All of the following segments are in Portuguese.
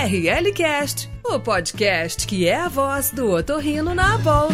RLCast, o podcast que é a voz do otorrino na Abol.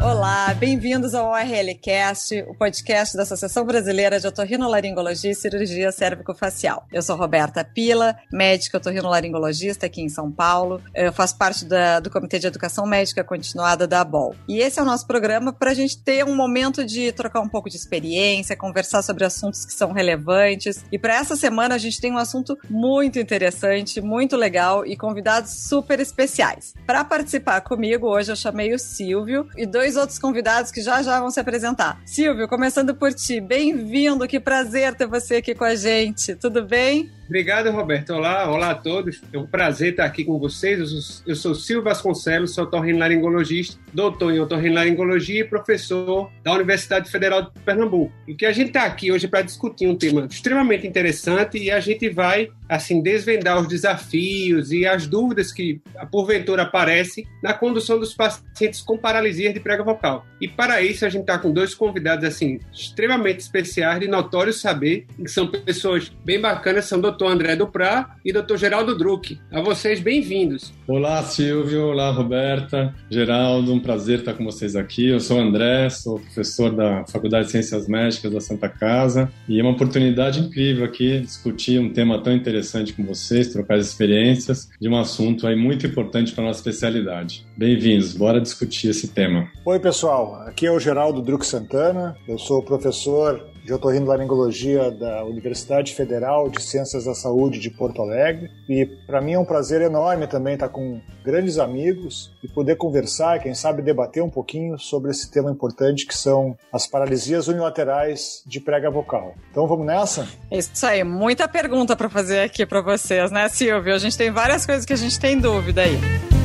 Olá, bem-vindos ao ORLcast, o podcast da Associação Brasileira de Otorrinolaringologia e Cirurgia Cérvico-Facial. Eu sou Roberta Pila, médica otorrinolaringologista aqui em São Paulo. Eu faço parte da, do Comitê de Educação Médica Continuada da ABOL. E esse é o nosso programa para a gente ter um momento de trocar um pouco de experiência, conversar sobre assuntos que são relevantes. E para essa semana a gente tem um assunto muito interessante, muito legal e convidados super especiais. Para participar comigo, hoje eu chamei o Silvio e dois outros convidados que já já vão se apresentar. Silvio, começando por ti, bem-vindo, que prazer ter você aqui com a gente. Tudo bem? Obrigado, Roberto. Olá, olá a todos. É um prazer estar aqui com vocês. Eu sou, eu sou Silvio Vasconcelos, sou otorrinolaringologista, doutor em otorrinolaringologia e professor da Universidade Federal de Pernambuco. E que a gente está aqui hoje para discutir um tema extremamente interessante e a gente vai, assim, desvendar os desafios e as dúvidas que, porventura, aparecem na condução dos pacientes com paralisia de prega vocal. E para isso, a gente está com dois convidados, assim, extremamente especiais, de notório saber, que são pessoas bem bacanas, são doutores doutor André Duprá e doutor Geraldo Druck. A vocês, bem-vindos. Olá, Silvio. Olá, Roberta. Geraldo, um prazer estar com vocês aqui. Eu sou André, sou professor da Faculdade de Ciências Médicas da Santa Casa e é uma oportunidade incrível aqui discutir um tema tão interessante com vocês, trocar experiências de um assunto aí muito importante para a nossa especialidade. Bem-vindos, bora discutir esse tema. Oi, pessoal. Aqui é o Geraldo Druck Santana. Eu sou professor de otorrinolaringologia da Universidade Federal de Ciências da Saúde de Porto Alegre. E para mim é um prazer enorme também estar com grandes amigos e poder conversar quem sabe, debater um pouquinho sobre esse tema importante que são as paralisias unilaterais de prega vocal. Então vamos nessa? Isso aí, muita pergunta para fazer aqui para vocês, né, Silvio? A gente tem várias coisas que a gente tem dúvida aí.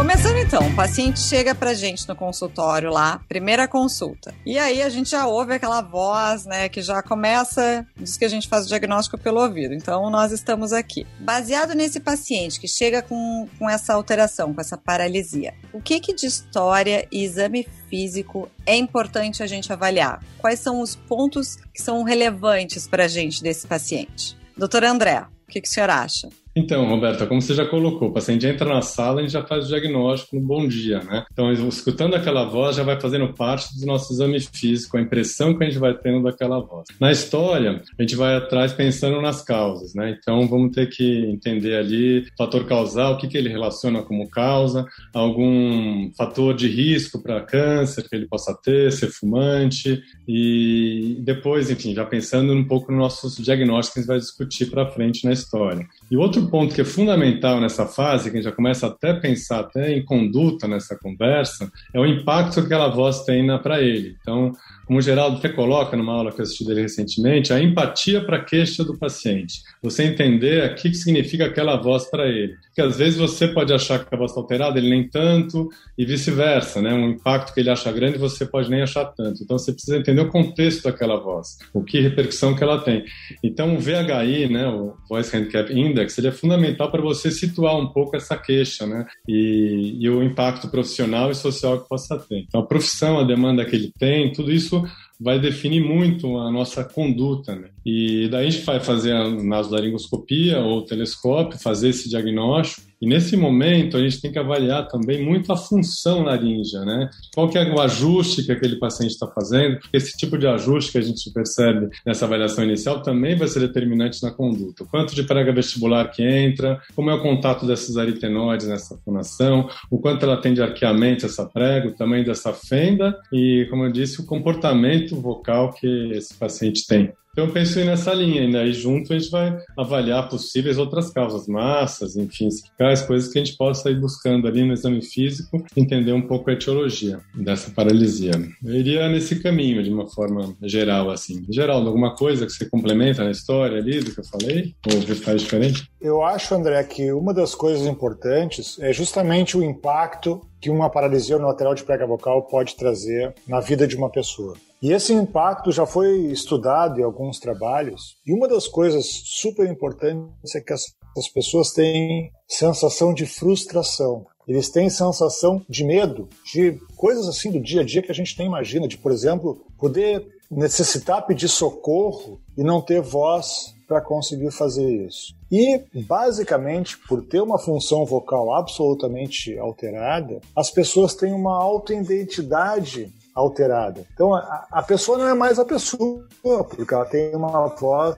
Começando então, o paciente chega pra gente no consultório lá, primeira consulta. E aí a gente já ouve aquela voz, né, que já começa, diz que a gente faz o diagnóstico pelo ouvido. Então nós estamos aqui. Baseado nesse paciente que chega com, com essa alteração, com essa paralisia, o que que de história e exame físico é importante a gente avaliar? Quais são os pontos que são relevantes pra gente desse paciente? Doutor André, o que, que o senhor acha? Então, Roberta, como você já colocou, o paciente entra na sala e já faz o diagnóstico no bom dia, né? Então, escutando aquela voz já vai fazendo parte do nosso exame físico, a impressão que a gente vai tendo daquela voz. Na história, a gente vai atrás pensando nas causas, né? Então, vamos ter que entender ali fator causal, o que, que ele relaciona como causa, algum fator de risco para câncer que ele possa ter, ser fumante, e depois, enfim, já pensando um pouco nos nossos diagnósticos que a gente vai discutir para frente na história. E outro ponto que é fundamental nessa fase, que a gente já começa até a pensar até em conduta nessa conversa, é o impacto que aquela voz tem para ele. Então, como o Geraldo até coloca numa aula que eu assisti dele recentemente, a empatia para a queixa do paciente. Você entender o que significa aquela voz para ele. Porque às vezes você pode achar que a voz está alterada, ele nem tanto, e vice-versa, né? Um impacto que ele acha grande, você pode nem achar tanto. Então você precisa entender o contexto daquela voz, o que repercussão que ela tem. Então o VHI, né, o Voice Handicap Index, ele é fundamental para você situar um pouco essa queixa, né? E, e o impacto profissional e social que possa ter. Então a profissão, a demanda que ele tem, tudo isso vai definir muito a nossa conduta. Né? E daí a gente vai fazer a nasolaringoscopia ou telescópio, fazer esse diagnóstico e nesse momento a gente tem que avaliar também muito a função laríngea, né? Qual que é o ajuste que aquele paciente está fazendo, porque esse tipo de ajuste que a gente percebe nessa avaliação inicial também vai ser determinante na conduta. O quanto de prega vestibular que entra, como é o contato dessas aritenoides nessa fonação, o quanto ela tem de arqueamento essa prega, o tamanho dessa fenda e, como eu disse, o comportamento vocal que esse paciente tem. Então eu penso nessa linha, e junto a gente vai avaliar possíveis outras causas, massas, enfim, as coisas que a gente possa ir buscando ali no exame físico, entender um pouco a etiologia dessa paralisia. Eu iria nesse caminho, de uma forma geral, assim. Geral, alguma coisa que você complementa na história ali do que eu falei? Ou faz diferente? Eu acho, André, que uma das coisas importantes é justamente o impacto que uma paralisia unilateral de prega vocal pode trazer na vida de uma pessoa. E esse impacto já foi estudado em alguns trabalhos, e uma das coisas super importantes é que as, as pessoas têm sensação de frustração. eles têm sensação de medo, de coisas assim do dia a dia que a gente nem imagina, de, por exemplo, poder necessitar pedir socorro e não ter voz para conseguir fazer isso. E, basicamente, por ter uma função vocal absolutamente alterada, as pessoas têm uma autoidentidade alterada. Então, a, a pessoa não é mais a pessoa, porque ela tem uma voz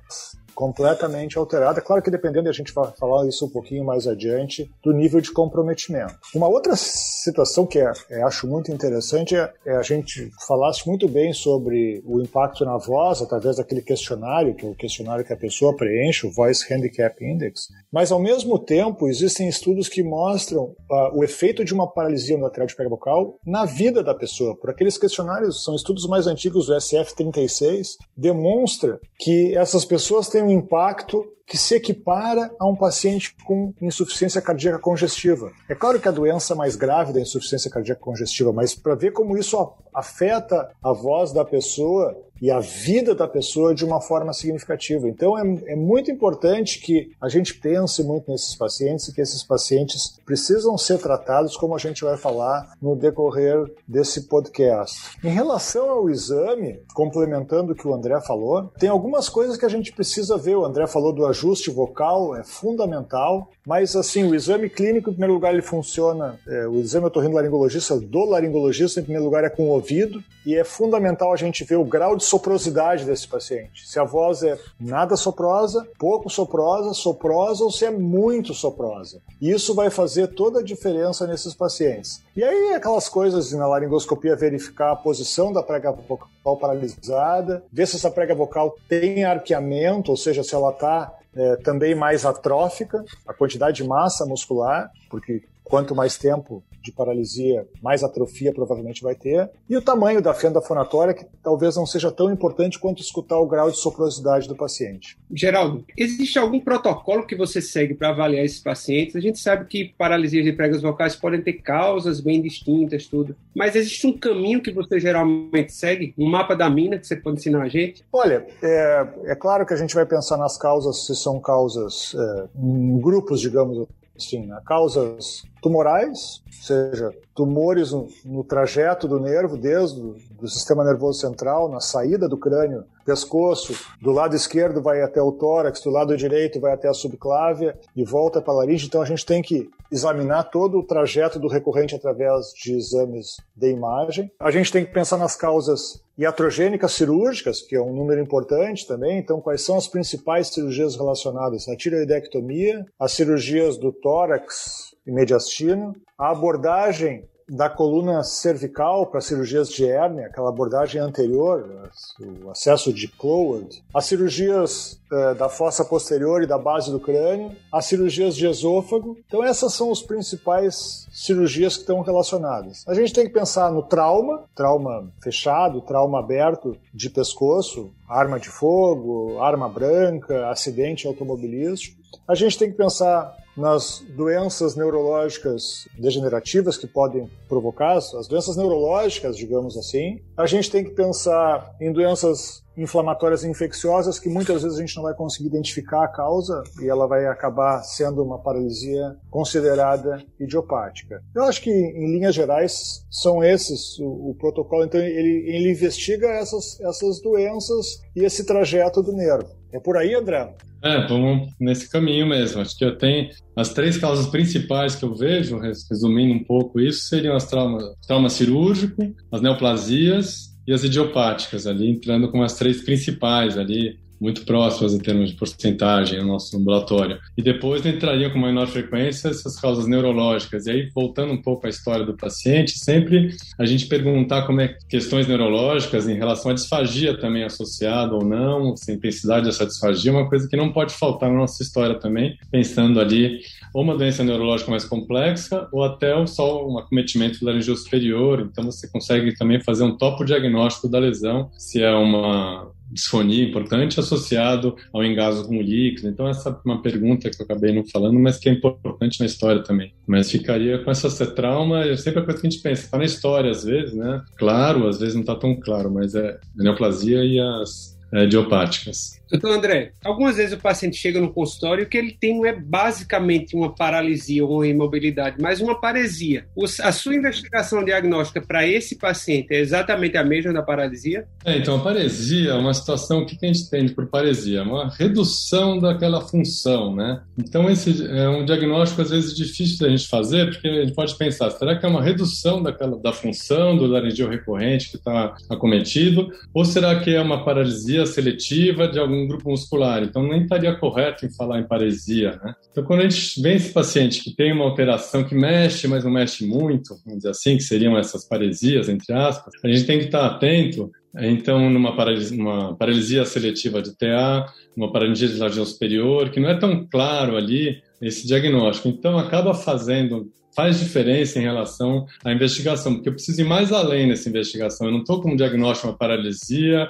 completamente alterada. Claro que dependendo, a gente vai falar isso um pouquinho mais adiante, do nível de comprometimento. Uma outra situação que é, é, acho muito interessante é, é, a gente falasse muito bem sobre o impacto na voz através daquele questionário, que é o questionário que a pessoa preenche, o Voice Handicap Index, mas ao mesmo tempo existem estudos que mostram uh, o efeito de uma paralisia no lateral de pega vocal na vida da pessoa. Por aqueles questionários, são estudos mais antigos do SF36, demonstra que essas pessoas têm um impacto que se equipara a um paciente com insuficiência cardíaca congestiva. É claro que a doença mais grave da insuficiência cardíaca congestiva, mas para ver como isso afeta a voz da pessoa e a vida da pessoa de uma forma significativa. Então é, é, muito importante que a gente pense muito nesses pacientes e que esses pacientes precisam ser tratados, como a gente vai falar no decorrer desse podcast. Em relação ao exame, complementando o que o André falou, tem algumas coisas que a gente precisa ver. O André falou do ajuste vocal, é fundamental, mas assim, o exame clínico, em primeiro lugar, ele funciona, é, o exame otorrinolaringologista do laringologista, em primeiro lugar, é com o ouvido, e é fundamental a gente ver o grau de soprosidade desse paciente. Se a voz é nada soprosa, pouco soprosa, soprosa ou se é muito soprosa. Isso vai fazer toda a diferença nesses pacientes. E aí aquelas coisas na laringoscopia verificar a posição da prega vocal paralisada, ver se essa prega vocal tem arqueamento, ou seja, se ela está é, também mais atrófica, a quantidade de massa muscular, porque quanto mais tempo de paralisia, mais atrofia provavelmente vai ter, e o tamanho da fenda fonatória, que talvez não seja tão importante quanto escutar o grau de soprosidade do paciente. Geraldo, existe algum protocolo que você segue para avaliar esses pacientes? A gente sabe que paralisias de pregas vocais podem ter causas bem distintas, tudo, mas existe um caminho que você geralmente segue? Um mapa da mina que você pode ensinar a gente? Olha, é, é claro que a gente vai pensar nas causas, se são causas é, em grupos, digamos assim, né? causas tumorais, ou seja, tumores no, no trajeto do nervo, desde o sistema nervoso central, na saída do crânio, pescoço, do lado esquerdo vai até o tórax, do lado direito vai até a subclávia e volta para a laringe. Então a gente tem que examinar todo o trajeto do recorrente através de exames de imagem. A gente tem que pensar nas causas iatrogênicas cirúrgicas, que é um número importante também. Então, quais são as principais cirurgias relacionadas? A tireoidectomia, as cirurgias do tórax e mediastino, a abordagem da coluna cervical para cirurgias de hérnia, aquela abordagem anterior, o acesso de Cloward, as cirurgias uh, da fossa posterior e da base do crânio, as cirurgias de esôfago. Então essas são as principais cirurgias que estão relacionadas. A gente tem que pensar no trauma, trauma fechado, trauma aberto de pescoço, arma de fogo, arma branca, acidente automobilístico. A gente tem que pensar nas doenças neurológicas degenerativas que podem provocar, as doenças neurológicas, digamos assim. A gente tem que pensar em doenças inflamatórias infecciosas que muitas vezes a gente não vai conseguir identificar a causa e ela vai acabar sendo uma paralisia considerada idiopática. Eu acho que, em linhas gerais, são esses o, o protocolo. Então, ele, ele investiga essas, essas doenças e esse trajeto do nervo. É por aí, André? É, vamos nesse caminho mesmo. Acho que eu tenho as três causas principais que eu vejo, resumindo um pouco isso, seriam as traumas, trauma cirúrgico, as neoplasias e as idiopáticas ali, entrando com as três principais ali, muito próximas em termos de porcentagem no nosso ambulatório. E depois entrariam com menor frequência essas causas neurológicas. E aí, voltando um pouco à história do paciente, sempre a gente perguntar como é questões neurológicas em relação à disfagia também associada ou não, se a intensidade dessa disfagia é uma coisa que não pode faltar na nossa história também, pensando ali ou uma doença neurológica mais complexa ou até só um acometimento laringeu superior. Então, você consegue também fazer um topo diagnóstico da lesão, se é uma disfonia importante associado ao engaso com líquido. Então, essa é uma pergunta que eu acabei não falando, mas que é importante na história também. Mas ficaria com essa trauma, é sempre a coisa que a gente pensa, está na história às vezes, né? Claro, às vezes não está tão claro, mas é a neoplasia e as idiopáticas. Doutor André, algumas vezes o paciente chega no consultório que ele tem não é basicamente uma paralisia ou uma imobilidade, mas uma paresia. A sua investigação diagnóstica para esse paciente é exatamente a mesma da paralisia? É, então a paresia é uma situação, o que a gente entende por paresia? É uma redução daquela função, né? Então esse é um diagnóstico às vezes difícil da gente fazer, porque a gente pode pensar, será que é uma redução daquela, da função do laringeu recorrente que está acometido, ou será que é uma paralisia seletiva de algum grupo muscular, então nem estaria correto em falar em paresia, né? Então, quando a gente vê esse paciente que tem uma alteração que mexe, mas não mexe muito, vamos dizer assim, que seriam essas paresias, entre aspas, a gente tem que estar atento então, numa paralisia, numa paralisia seletiva de TA, uma paralisia de laringe superior, que não é tão claro ali esse diagnóstico. Então, acaba fazendo faz diferença em relação à investigação, porque eu preciso ir mais além nessa investigação. Eu não estou com um diagnóstico de uma paralisia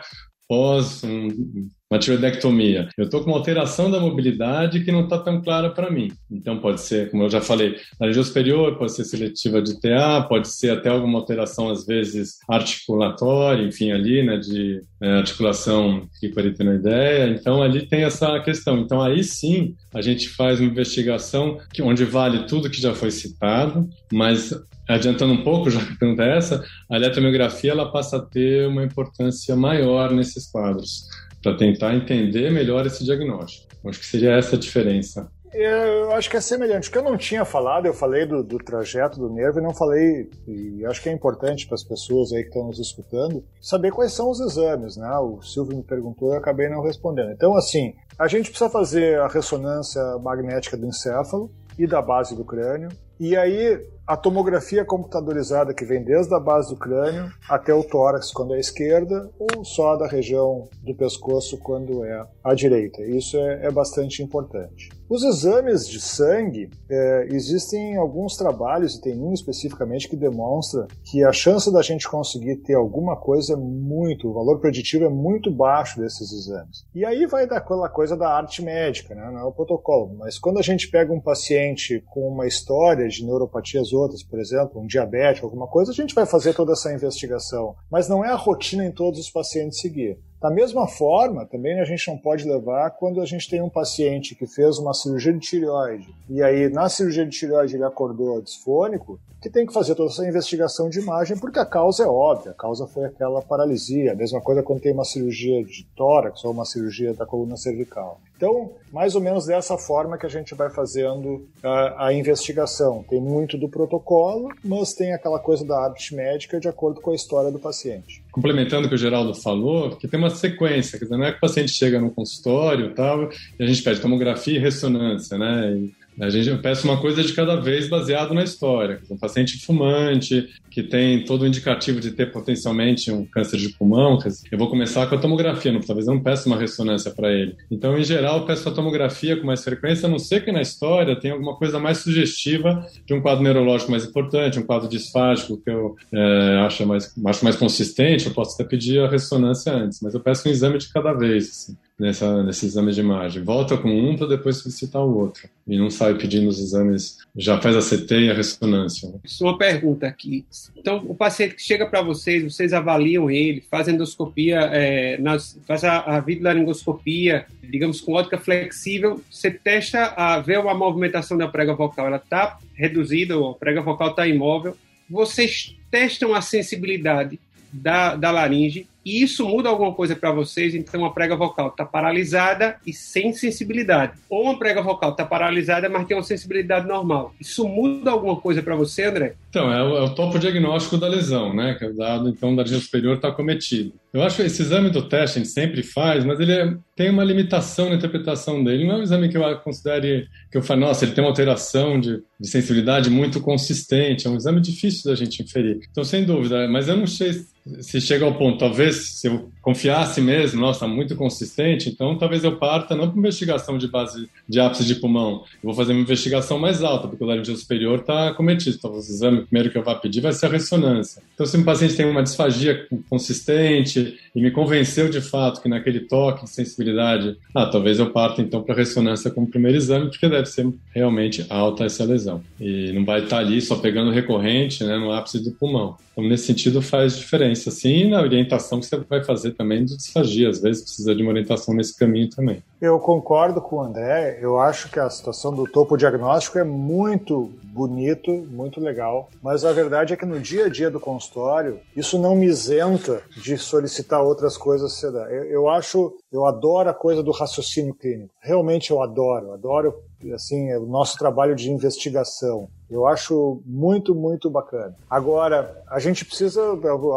pós um, uma tiroidectomia. Eu estou com uma alteração da mobilidade que não está tão clara para mim. Então pode ser, como eu já falei, laringe superior, pode ser seletiva de TA, pode ser até alguma alteração às vezes articulatória, enfim, ali, né, de é, articulação hiparitenoideia. Então ali tem essa questão. Então aí sim a gente faz uma investigação que, onde vale tudo que já foi citado, mas adiantando um pouco, já que pergunta é essa, a eletromiografia ela passa a ter uma importância maior nesses quadros para tentar entender melhor esse diagnóstico. Acho que seria essa a diferença. Eu acho que é semelhante. O que eu não tinha falado, eu falei do, do trajeto do nervo e não falei, e acho que é importante para as pessoas aí que estão nos escutando, saber quais são os exames, né? O Silvio me perguntou e eu acabei não respondendo. Então, assim, a gente precisa fazer a ressonância magnética do encéfalo e da base do crânio, e aí a tomografia computadorizada que vem desde a base do crânio até o tórax quando é à esquerda ou só da região do pescoço quando é à direita. Isso é, é bastante importante. Os exames de sangue, é, existem alguns trabalhos, e tem um especificamente que demonstra que a chance da gente conseguir ter alguma coisa é muito, o valor preditivo é muito baixo desses exames. E aí vai daquela coisa da arte médica, né? não é o protocolo, mas quando a gente pega um paciente com uma história de neuropatias outras, por exemplo, um diabético, alguma coisa, a gente vai fazer toda essa investigação. Mas não é a rotina em todos os pacientes seguir. Da mesma forma, também a gente não pode levar quando a gente tem um paciente que fez uma cirurgia de tireoide e aí na cirurgia de tireoide ele acordou disfônico, que tem que fazer toda essa investigação de imagem porque a causa é óbvia, a causa foi aquela paralisia. A mesma coisa quando tem uma cirurgia de tórax ou uma cirurgia da coluna cervical. Então, mais ou menos dessa forma que a gente vai fazendo a, a, investigação. Tem muito do protocolo, mas tem aquela coisa da arte médica de acordo com a história do paciente. Complementando o que o Geraldo falou, que tem uma sequência, quer dizer, não é que o paciente chega no consultório e tal, e a gente pede tomografia e ressonância, né? E a gente peça uma coisa de cada vez baseado na história. Um paciente fumante, que tem todo o indicativo de ter potencialmente um câncer de pulmão, eu vou começar com a tomografia, não, talvez eu não peça uma ressonância para ele. Então, em geral, eu peço a tomografia com mais frequência, a não ser que na história tenha alguma coisa mais sugestiva de um quadro neurológico mais importante, um quadro disfágico que eu é, acho, mais, acho mais consistente, eu posso até pedir a ressonância antes, mas eu peço um exame de cada vez. Assim nessa, nesse exame de imagem. Volta com um para depois solicitar o outro. E não sai pedindo os exames, já faz a CT e a ressonância. Uma pergunta aqui. Então, o paciente que chega para vocês, vocês avaliam ele, fazem endoscopia, é, nas, faz a, a videolaringoscopia, digamos, com ótica flexível, você testa a ver uma movimentação da prega vocal, ela está reduzida, a prega vocal está imóvel. Vocês testam a sensibilidade da, da laringe e isso muda alguma coisa para vocês, então uma prega vocal está paralisada e sem sensibilidade. Ou uma prega vocal está paralisada, mas tem uma sensibilidade normal. Isso muda alguma coisa para você, André? Então, é o, é o topo diagnóstico da lesão, né? Que é o dado, então, da região superior está cometido. Eu acho que esse exame do teste a gente sempre faz, mas ele é, tem uma limitação na interpretação dele. Não é um exame que eu considere, que eu falo, nossa, ele tem uma alteração de, de sensibilidade muito consistente. É um exame difícil da gente inferir. Então, sem dúvida, mas eu não sei se chega ao ponto, talvez se eu confiasse mesmo, nossa, muito consistente, então talvez eu parta não para investigação de base de ápice de pulmão, eu vou fazer uma investigação mais alta, porque o laringeu superior está cometido. Então, o exame primeiro que eu vou pedir vai ser a ressonância. Então, se um paciente tem uma disfagia consistente e me convenceu de fato que naquele toque de sensibilidade, ah, talvez eu parta então para ressonância como primeiro exame, porque deve ser realmente alta essa lesão. E não vai estar tá ali só pegando recorrente, né, no ápice do pulmão. Então, nesse sentido, faz diferença diferença, sim, na orientação que você vai fazer também de disfagia. Às vezes precisa de uma orientação nesse caminho também. Eu concordo com o André. Eu acho que a situação do topo diagnóstico é muito bonito, muito legal, mas a verdade é que no dia a dia do consultório, isso não me isenta de solicitar outras coisas. Eu, acho, eu adoro a coisa do raciocínio clínico. Realmente eu adoro, adoro assim, é o nosso trabalho de investigação. Eu acho muito, muito bacana. Agora, a gente precisa,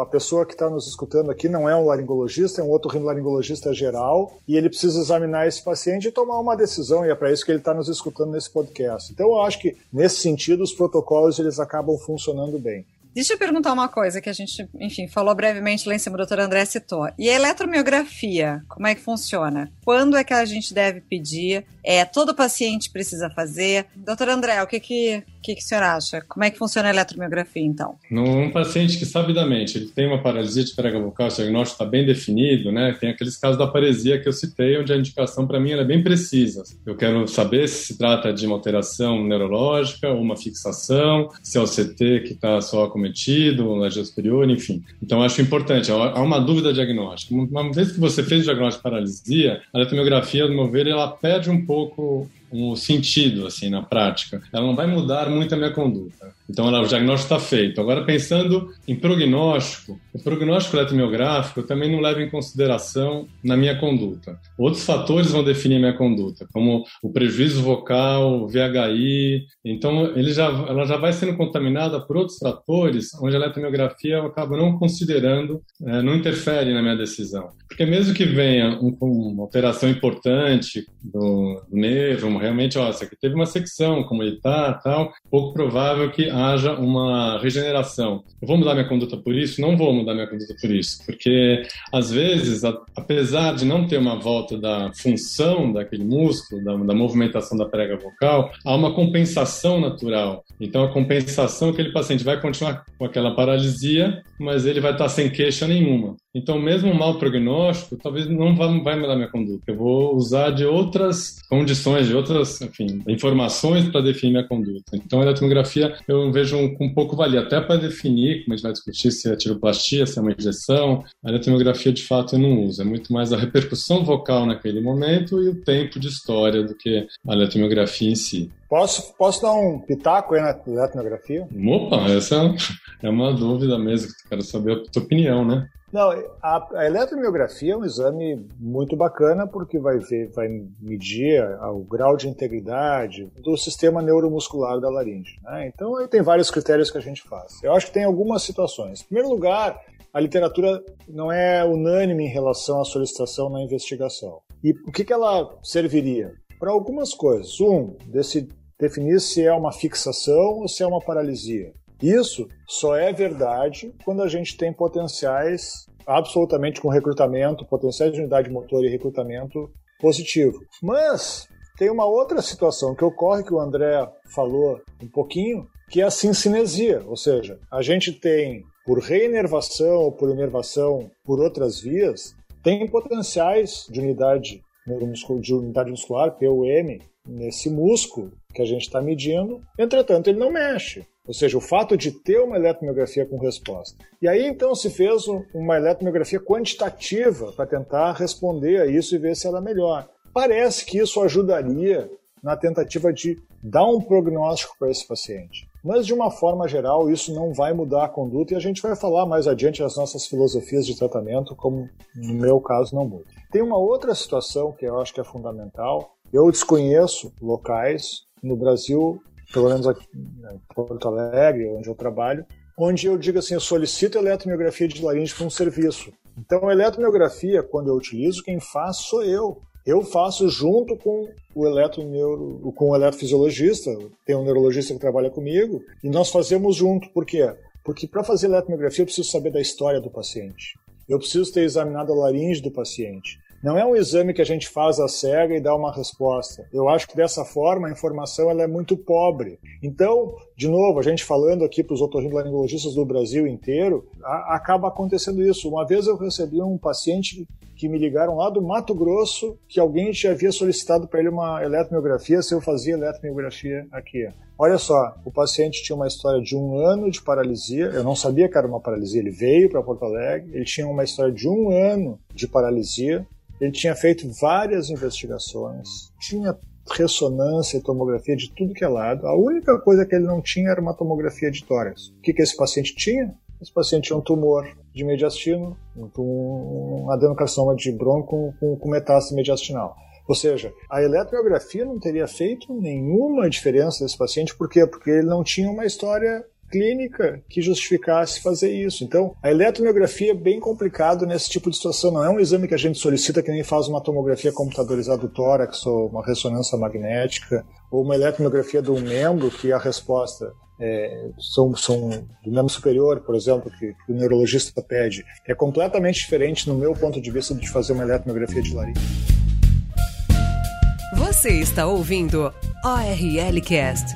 a pessoa que está nos escutando aqui não é um laringologista, é um outro laringologista geral, e ele precisa examinar esse paciente e tomar uma decisão, e é para isso que ele está nos escutando nesse podcast. Então, eu acho que, nesse sentido, os protocolos eles acabam funcionando bem. Deixa eu perguntar uma coisa que a gente, enfim, falou brevemente lá em cima, o doutor André citou. E a eletromiografia, como é que funciona? Quando é que a gente deve pedir? É, todo paciente precisa fazer? Doutor André, o que que, que, que o senhor acha? Como é que funciona a eletromiografia, então? Num paciente que sabidamente ele tem uma paralisia de prega vocal, o diagnóstico está bem definido, né? Tem aqueles casos da paresia que eu citei, onde a indicação para mim é bem precisa. Eu quero saber se se trata de uma alteração neurológica, uma fixação, se é o CT que está só acometido, na superior, enfim. Então acho importante, há uma dúvida diagnóstica. Uma vez que você fez o diagnóstico de paralisia, a eletromiografia, no meu ver, ela perde um pouco um sentido assim na prática. Ela não vai mudar muito a minha conduta. Então, o diagnóstico está feito. Agora, pensando em prognóstico, o prognóstico eletromiográfico eu também não leva em consideração na minha conduta. Outros fatores vão definir minha conduta, como o prejuízo vocal, o VHI. Então, ele já, ela já vai sendo contaminada por outros fatores, onde a eletromiografia eu acabo não considerando, é, não interfere na minha decisão. Porque mesmo que venha um, uma alteração importante do, nervo, realmente, ó, aqui teve uma secção, está, tal, pouco provável que haja uma regeneração. Eu vou mudar minha conduta por isso? Não vou mudar minha conduta por isso, porque às vezes, a, apesar de não ter uma volta da função daquele músculo, da, da movimentação da prega vocal, há uma compensação natural. Então, a compensação é que aquele paciente vai continuar com aquela paralisia, mas ele vai estar sem queixa nenhuma. Então, mesmo um mau prognóstico, talvez não vai, vai mudar minha conduta. Eu vou usar de outras condições, de outras, enfim, informações para definir minha conduta. Então, a eletromiografia eu vejo um, um pouco valia, até para definir, como a gente vai discutir se é tiroplastia, se é uma injeção. A eletromiografia, de fato, eu não uso. É muito mais a repercussão vocal naquele momento e o tempo de história do que a eletromiografia em si. Posso, posso dar um pitaco aí na etnografia? Opa, essa é uma dúvida mesmo, quero saber a tua opinião, né? Não, a, a eletromiografia é um exame muito bacana porque vai ver, vai medir o grau de integridade do sistema neuromuscular da laringe. Né? Então aí tem vários critérios que a gente faz. Eu acho que tem algumas situações. Em primeiro lugar, a literatura não é unânime em relação à solicitação na investigação. E o que, que ela serviria? para algumas coisas. Um, desse, definir se é uma fixação ou se é uma paralisia. Isso só é verdade quando a gente tem potenciais absolutamente com recrutamento, potenciais de unidade motor e recrutamento positivo. Mas tem uma outra situação que ocorre que o André falou um pouquinho, que é a sincinesia, ou seja, a gente tem por reinervação ou por inervação por outras vias, tem potenciais de unidade de unidade muscular, PUM, nesse músculo que a gente está medindo, entretanto, ele não mexe. Ou seja, o fato de ter uma eletromiografia com resposta. E aí então se fez uma eletromiografia quantitativa para tentar responder a isso e ver se ela melhor. Parece que isso ajudaria na tentativa de dar um prognóstico para esse paciente. Mas de uma forma geral, isso não vai mudar a conduta e a gente vai falar mais adiante as nossas filosofias de tratamento, como no meu caso não muda. Tem uma outra situação que eu acho que é fundamental. Eu desconheço locais no Brasil, pelo menos aqui em Porto Alegre, onde eu trabalho, onde eu digo assim, eu solicito eletromiografia de laringe para um serviço. Então, eletromiografia, quando eu utilizo, quem faz sou eu. Eu faço junto com o eletroneuro, com o eletrofisiologista, tem um neurologista que trabalha comigo, e nós fazemos junto. Por quê? Porque para fazer eletromiografia eu preciso saber da história do paciente. Eu preciso ter examinado a laringe do paciente. Não é um exame que a gente faz a cega e dá uma resposta. Eu acho que dessa forma a informação ela é muito pobre. Então, de novo, a gente falando aqui para os otorrinolaringologistas do Brasil inteiro, a, acaba acontecendo isso. Uma vez eu recebi um paciente que me ligaram lá do Mato Grosso que alguém já havia solicitado para ele uma eletromiografia se eu fazia eletromiografia aqui. Olha só, o paciente tinha uma história de um ano de paralisia, eu não sabia que era uma paralisia, ele veio para Porto Alegre, ele tinha uma história de um ano de paralisia, ele tinha feito várias investigações, tinha ressonância e tomografia de tudo que é lado. A única coisa que ele não tinha era uma tomografia de tórax. O que, que esse paciente tinha? Esse paciente tinha um tumor de mediastino, um adenocarcinoma de bronco com, com metástase mediastinal. Ou seja, a eletromiografia não teria feito nenhuma diferença nesse paciente, por quê? Porque ele não tinha uma história clínica que justificasse fazer isso. Então, a eletromiografia é bem complicado nesse tipo de situação. Não é um exame que a gente solicita que nem faz uma tomografia computadorizada do tórax ou uma ressonância magnética ou uma eletromiografia de um membro que a resposta é, são, são do membro superior, por exemplo, que, que, o neurologista pede. É completamente diferente, no meu ponto de vista, de fazer uma eletromiografia de laringe. Você está ouvindo ORL Cast.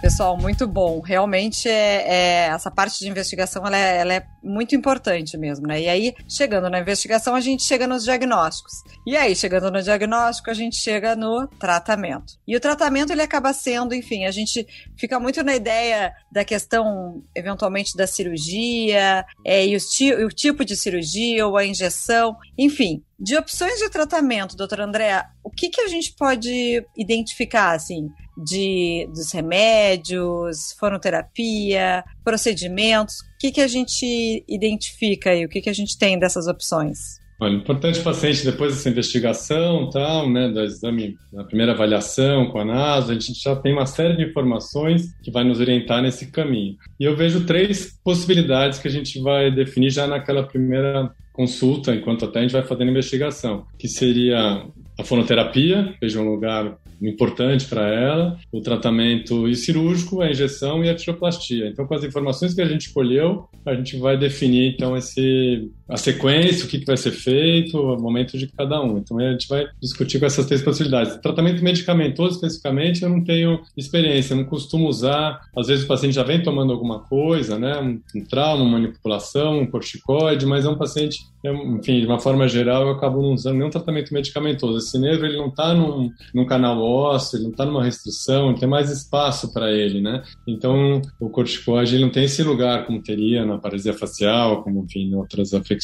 Pessoal, muito bom. Realmente, é, é essa parte de investigação ela é, ela é, muito importante mesmo, né? E aí, chegando na investigação, a gente chega nos diagnósticos. E aí, chegando no diagnóstico, a gente chega no tratamento. E o tratamento, ele acaba sendo, enfim, a gente fica muito na ideia da questão, eventualmente, da cirurgia, é, e, o tipo de cirurgia, ou a injeção, enfim. De opções de tratamento, doutor André, o que, que a gente pode identificar, assim? de, dos remédios, fonoterapia, procedimentos? O que, que a gente identifica aí? O que, que a gente tem dessas opções? Olha, importante o paciente, depois dessa investigação, tal, né, do exame, da primeira avaliação com a NASA, a gente já tem uma série de informações que vai nos orientar nesse caminho. E eu vejo três possibilidades que a gente vai definir já naquela primeira consulta, enquanto até a gente vai fazendo investigação, que seria a fonoterapia, veja um lugar importante para ela, o tratamento cirúrgico, a injeção e a tiroplastia. Então, com as informações que a gente escolheu, a gente vai definir então esse a sequência, o que, que vai ser feito, o momento de cada um. Então, a gente vai discutir com essas três possibilidades. Tratamento medicamentoso, especificamente, eu não tenho experiência, não costumo usar. Às vezes o paciente já vem tomando alguma coisa, né, um, um trauma, uma manipulação, um corticoide, mas é um paciente, enfim, de uma forma geral, eu acabo não usando nenhum tratamento medicamentoso. Esse nervo, ele não está num, num canal ósseo, ele não está numa restrição, tem mais espaço para ele, né? Então, o corticoide, ele não tem esse lugar como teria na paralisia facial, como, enfim, em outras afecções.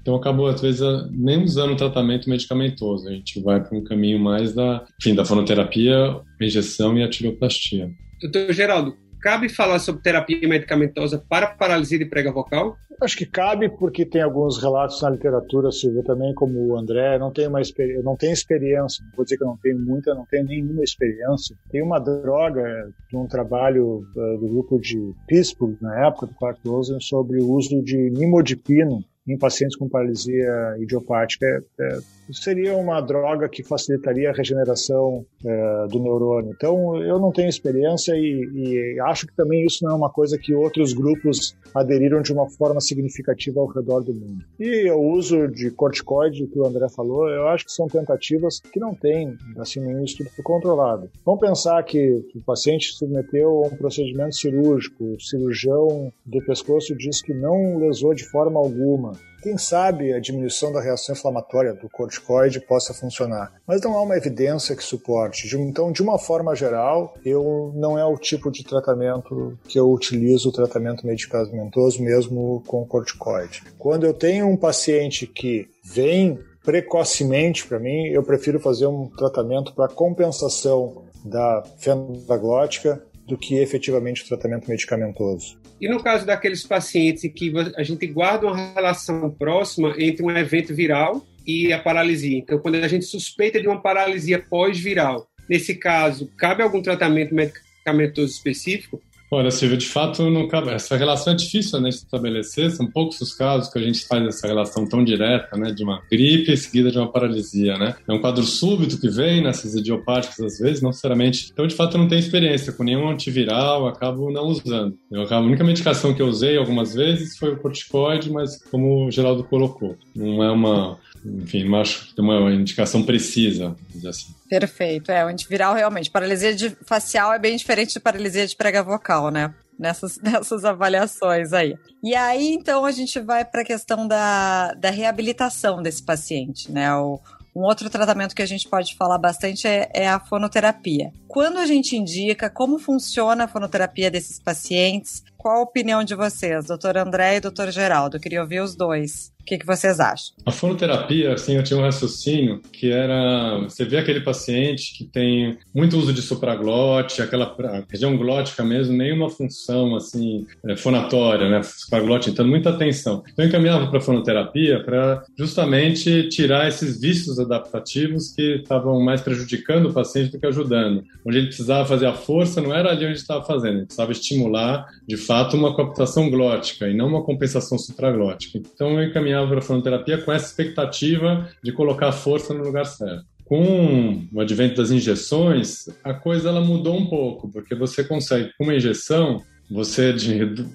Então, acabou, às vezes, nem usando tratamento medicamentoso. A gente vai para um caminho mais da, enfim, da fonoterapia, injeção e a tireoplastia. Doutor Geraldo, cabe falar sobre terapia medicamentosa para paralisia de prega vocal? Acho que cabe porque tem alguns relatos na literatura, Silvia, também como o André, não tenho uma eu não tenho experiência, não vou dizer que eu não tenho muita, não tenho nenhuma experiência. Tem uma droga de um trabalho uh, do grupo de Pittsburgh, na época do Clark Rosen, sobre o uso de nimodipino em pacientes com paralisia idiopática. É, é, seria uma droga que facilitaria a regeneração é, do neurônio. Então, eu não tenho experiência e, e, acho que também isso não é uma coisa que outros grupos aderiram de uma forma significativa ao redor do mundo. E o uso de corticoide, que o André falou, eu acho que são tentativas que não têm assim, nenhum estudo controlado. Vamos pensar que o paciente submeteu a um procedimento cirúrgico, o cirurgião do pescoço diz que não lesou de forma alguma quem sabe a diminuição da reação inflamatória do corticoide possa funcionar, mas não há uma evidência que suporte. Então, de uma forma geral, eu não é o tipo de tratamento que eu utilizo o tratamento medicamentoso mesmo com corticoide. Quando eu tenho um paciente que vem precocemente para mim, eu prefiro fazer um tratamento para compensação da fenda glótica do que efetivamente o tratamento medicamentoso. E no caso daqueles pacientes em que a gente guarda uma relação próxima entre um evento viral e a paralisia, então quando a gente suspeita de uma paralisia pós-viral, nesse caso, cabe algum tratamento medicamentoso específico? Olha, Silvia, de fato, não cabe. essa relação é difícil né, de estabelecer. São poucos os casos que a gente faz essa relação tão direta, né, de uma gripe seguida de uma paralisia, né? É um quadro súbito que vem nessas idiopáticas às vezes, não necessariamente. Então, de fato, eu não tenho experiência com nenhum antiviral, acabo não usando. Eu a única medicação que eu usei algumas vezes foi o corticoide, mas como o Geraldo colocou, não é uma enfim, não acho que tem uma indicação precisa, dizer assim. Perfeito, é, o antiviral realmente, paralisia de facial é bem diferente de paralisia de prega vocal, né? Nessas, nessas avaliações aí. E aí, então, a gente vai para a questão da, da reabilitação desse paciente, né? O, um outro tratamento que a gente pode falar bastante é, é, a fonoterapia. Quando a gente indica como funciona a fonoterapia desses pacientes, qual a opinião de vocês, doutor André e doutor Geraldo? Eu queria ouvir os dois. O que, que vocês acham? A fonoterapia, assim, eu tinha um raciocínio que era, você vê aquele paciente que tem muito uso de supraglote, aquela região glótica mesmo, nenhuma função, assim, é, fonatória, né, supraglote, então muita atenção. Então eu encaminhava para a fonoterapia para justamente tirar esses vícios adaptativos que estavam mais prejudicando o paciente do que ajudando. Onde ele precisava fazer a força, não era ali onde estava fazendo, ele precisava estimular, de fato, uma coaptação glótica e não uma compensação supraglótica. Então eu encaminhava caminhava para a fonoterapia com essa expectativa de colocar a força no lugar certo. Com o advento das injeções, a coisa ela mudou um pouco, porque você consegue, com uma injeção, você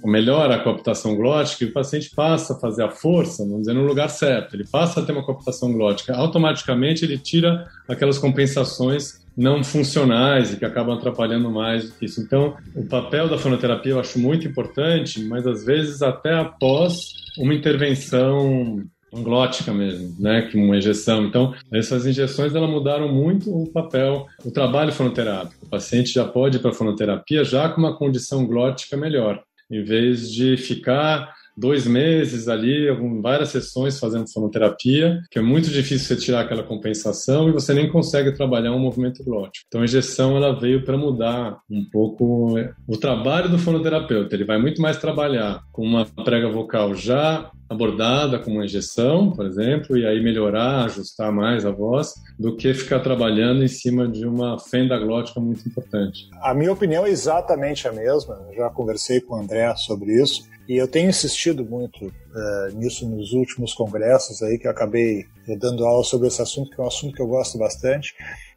melhora a coaptação glótica e o paciente passa a fazer a força, vamos dizer, no lugar certo. Ele passa a ter uma coaptação glótica. Automaticamente ele tira aquelas compensações não funcionais e que acabam atrapalhando mais do que isso. Então, o papel da fonoterapia eu acho muito importante, mas às vezes até após uma intervenção glótica mesmo, né, que uma injeção. Então, essas injeções ela mudaram muito o papel, o trabalho fonoterápico. O paciente já pode ir para a fonoterapia já com uma condição glótica melhor, em vez de ficar dois meses ali, várias sessões fazendo fonoterapia, que é muito difícil você tirar aquela compensação e você nem consegue trabalhar um movimento glótico. Então a injeção ela veio para mudar um pouco o trabalho do fonoterapeuta. Ele vai muito mais trabalhar com uma prega vocal já abordada com uma injeção, por exemplo, e aí melhorar, ajustar mais a voz, do que ficar trabalhando em cima de uma fenda glótica muito importante. A minha opinião é exatamente a mesma. Eu já conversei com o André sobre isso. E eu tenho insistido muito uh, nisso nos últimos congressos aí que eu acabei dando aula sobre esse assunto, que é um assunto que eu gosto bastante.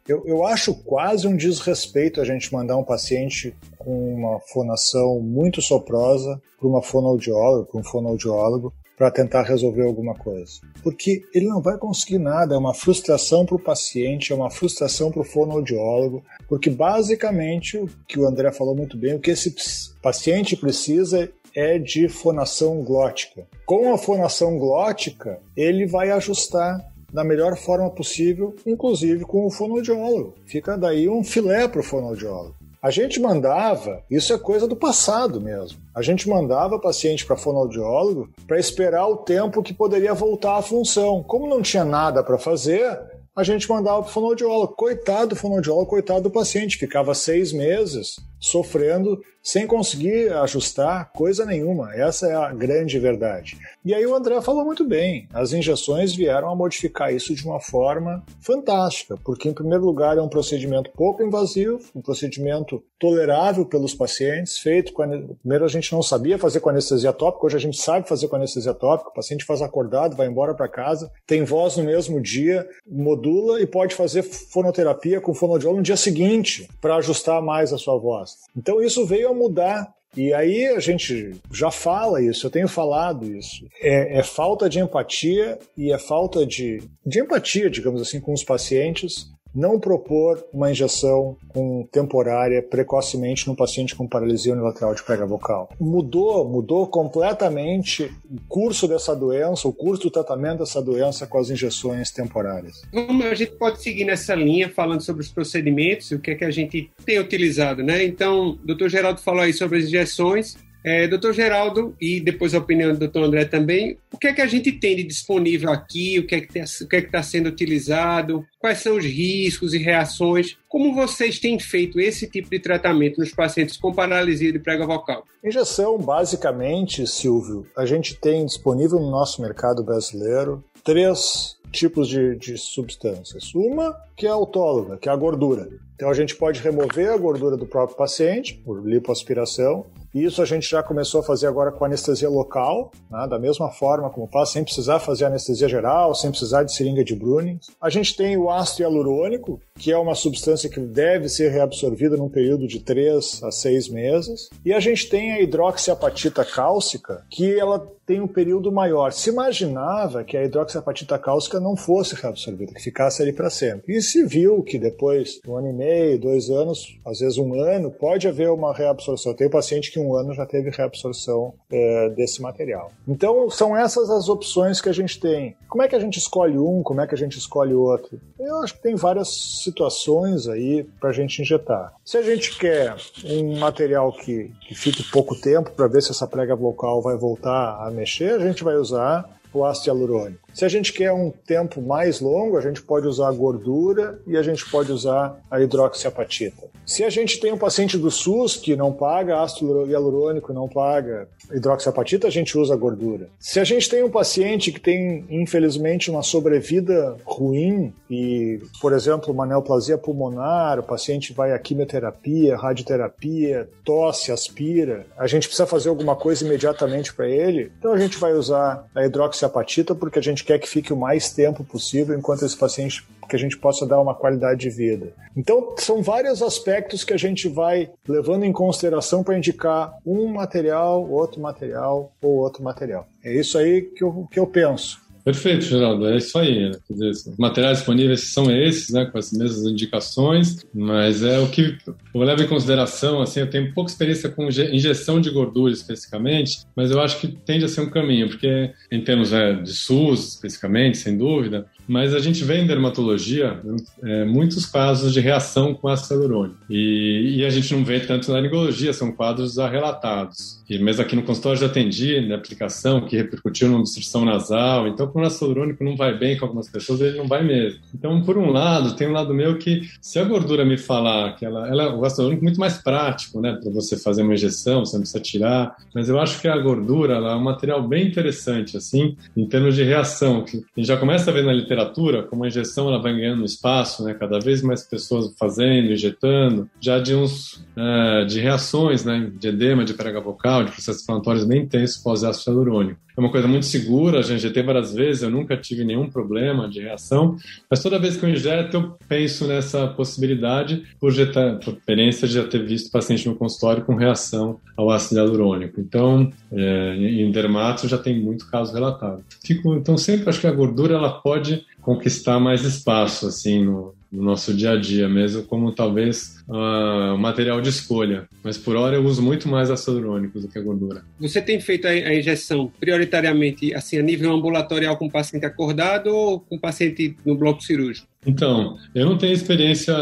Eu, eu acho quase um desrespeito a gente mandar um paciente com uma fonação muito soprosa para uma fonoaudióloga, para um fonoaudiólogo, para tentar resolver alguma coisa. Porque ele não vai conseguir nada, é uma frustração para o paciente, é uma frustração para o fonoaudiólogo, porque basicamente o que o André falou muito bem, o que esse paciente precisa é de fonação glótica. Com a fonação glótica, ele vai ajustar da melhor forma possível, inclusive com o fonoaudiólogo. Fica daí um filé para o fonoaudiólogo. A gente mandava, isso é coisa do passado mesmo. A gente mandava paciente para fonoaudiólogo para esperar o tempo que poderia voltar à função. Como não tinha nada para fazer, a gente mandava para o fonoaudiólogo. Coitado do fonoaudiólogo, coitado do paciente. Ficava seis meses sofrendo sem conseguir ajustar coisa nenhuma. Essa é a grande verdade. E aí o André falou muito bem. As injeções vieram a modificar isso de uma forma fantástica, porque em primeiro lugar é um procedimento pouco invasivo, um procedimento tolerável pelos pacientes, feito com primeiro a gente não sabia fazer com anestesia tópica, hoje a gente sabe fazer com anestesia tópica. O paciente faz acordado, vai embora para casa, tem voz no mesmo dia, modula e pode fazer fonoterapia com fonoaudiólogo no dia seguinte para ajustar mais a sua voz. Então isso veio a mudar. E aí a gente já fala isso, eu tenho falado isso. É, é falta de empatia e é falta de, de empatia, digamos assim, com os pacientes não propor uma injeção com temporária precocemente no paciente com paralisia unilateral de prega vocal. Mudou, mudou completamente o curso dessa doença, o curso do tratamento dessa doença com as injeções temporárias. A gente pode seguir nessa linha falando sobre os procedimentos e o que é que a gente tem utilizado, né? Então, o doutor Geraldo falou aí sobre as injeções. É, doutor Geraldo, e depois a opinião do doutor André também, o que é que a gente tem de disponível aqui, o que é que está é sendo utilizado, quais são os riscos e reações, como vocês têm feito esse tipo de tratamento nos pacientes com paralisia de prega vocal? Injeção, basicamente, Silvio, a gente tem disponível no nosso mercado brasileiro três tipos de, de substâncias. Uma que é autóloga, que é a gordura. Então a gente pode remover a gordura do próprio paciente por lipoaspiração isso a gente já começou a fazer agora com anestesia local, né, da mesma forma como faz, sem precisar fazer anestesia geral, sem precisar de seringa de Bruning. A gente tem o ácido hialurônico, que é uma substância que deve ser reabsorvida num período de 3 a 6 meses. E a gente tem a hidroxiapatita cálcica, que ela tem um período maior. Se imaginava que a hidroxiapatita cáustica não fosse reabsorvida, que ficasse ali para sempre. E se viu que depois de um ano e meio, dois anos, às vezes um ano, pode haver uma reabsorção. Tenho paciente que um ano já teve reabsorção é, desse material. Então, são essas as opções que a gente tem. Como é que a gente escolhe um? Como é que a gente escolhe outro? Eu acho que tem várias situações aí para a gente injetar. Se a gente quer um material que, que fique pouco tempo para ver se essa prega vocal vai voltar a mexer, a gente vai usar o ácido hialurônico. Se a gente quer um tempo mais longo, a gente pode usar a gordura e a gente pode usar a hidroxiapatita. Se a gente tem um paciente do SUS que não paga ácido hialurônico, não paga hidroxiapatita, a gente usa a gordura. Se a gente tem um paciente que tem, infelizmente, uma sobrevida ruim e, por exemplo, uma neoplasia pulmonar, o paciente vai à quimioterapia, radioterapia, tosse, aspira, a gente precisa fazer alguma coisa imediatamente para ele, então a gente vai usar a hidroxiapatita porque a gente quer que fique o mais tempo possível enquanto esse paciente que a gente possa dar uma qualidade de vida. Então, são vários aspectos que a gente vai levando em consideração para indicar um material, outro material ou outro material. É isso aí que eu, que eu penso. Perfeito, Geraldo, é isso aí. Né? Os materiais disponíveis são esses, né, com as mesmas indicações, mas é o que eu levo em consideração, assim, eu tenho pouca experiência com injeção de gordura especificamente, mas eu acho que tende a ser um caminho, porque em termos é, de SUS especificamente, sem dúvida, mas a gente vê em dermatologia é, muitos casos de reação com ácido hialurônico. E, e, a gente não vê tanto na laringologia, são quadros relatados. E mesmo aqui no consultório já atendi na aplicação que repercutiu numa obstrução nasal. Então, quando o ácido hialurônico não vai bem com algumas pessoas, ele não vai mesmo. Então, por um lado, tem um lado meu que, se a gordura me falar que ela, ela o ácido hialurônico é muito mais prático, né, para você fazer uma injeção, você não precisa tirar. Mas eu acho que a gordura ela é um material bem interessante, assim, em termos de reação, que a gente já começa a ver na literatura como a injeção ela vai ganhando espaço, né, cada vez mais pessoas fazendo, injetando, já de uns é, de reações, né, de edema, de prega vocal, de processos inflamatórios bem intensos pós-ácido hialurônico. É uma coisa muito segura, já injetei várias vezes, eu nunca tive nenhum problema de reação, mas toda vez que eu injeto, eu penso nessa possibilidade por, por experiência de já ter visto paciente no consultório com reação ao ácido hialurônico. Então, é, em dermato já tem muito caso relatado. Fico, então, sempre acho que a gordura ela pode conquistar mais espaço assim no, no nosso dia a dia, mesmo como talvez uh, material de escolha. Mas por hora eu uso muito mais ácido hialurônico do que a gordura. Você tem feito a injeção prioritariamente assim a nível ambulatorial com paciente acordado ou com paciente no bloco cirúrgico? Então, eu não tenho experiência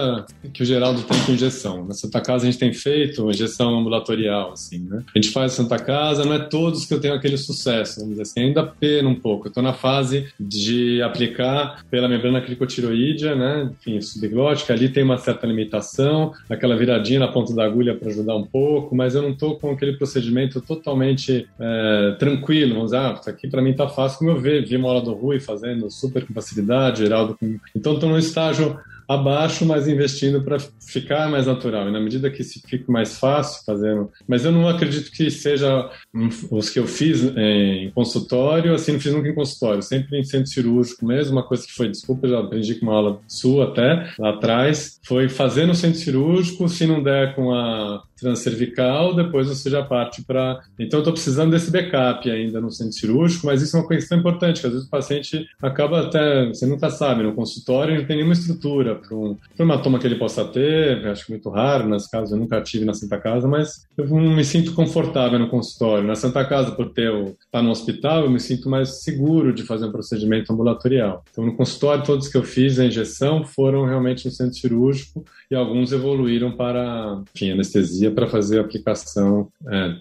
que o Geraldo tem com injeção. Na Santa Casa a gente tem feito injeção ambulatorial, assim, né? A gente faz Santa Casa, não é todos que eu tenho aquele sucesso, vamos dizer assim, ainda pena um pouco. Eu estou na fase de aplicar pela membrana cricotiroídea, né? Enfim, subglótica, ali tem uma certa limitação, aquela viradinha na ponta da agulha para ajudar um pouco, mas eu não estou com aquele procedimento totalmente é, tranquilo. Vamos dizer, ah, isso aqui para mim tá fácil, como eu vi, vi uma aula do Rui fazendo super com facilidade, Geraldo com... Então, estou no estágio abaixo, mas investindo para ficar mais natural. E na medida que se fique mais fácil fazendo. Mas eu não acredito que seja os que eu fiz em consultório, assim, não fiz nunca em consultório, sempre em centro cirúrgico mesmo. Uma coisa que foi, desculpa, já aprendi com uma aula sua até, lá atrás, foi fazer no centro cirúrgico, se não der com a transcervical, depois você já parte para. Então, estou precisando desse backup ainda no centro cirúrgico, mas isso é uma questão importante, que às vezes o paciente acaba até, você nunca sabe, no consultório não tem nenhuma estrutura para um, uma toma que ele possa ter, acho que muito raro, nas casas eu nunca tive na Santa Casa, mas eu me sinto confortável no consultório. Na Santa Casa, por ter estar tá no hospital, eu me sinto mais seguro de fazer um procedimento ambulatorial. Então, no consultório, todos que eu fiz a injeção foram realmente no centro cirúrgico e alguns evoluíram para, enfim, anestesia para fazer a aplicação é,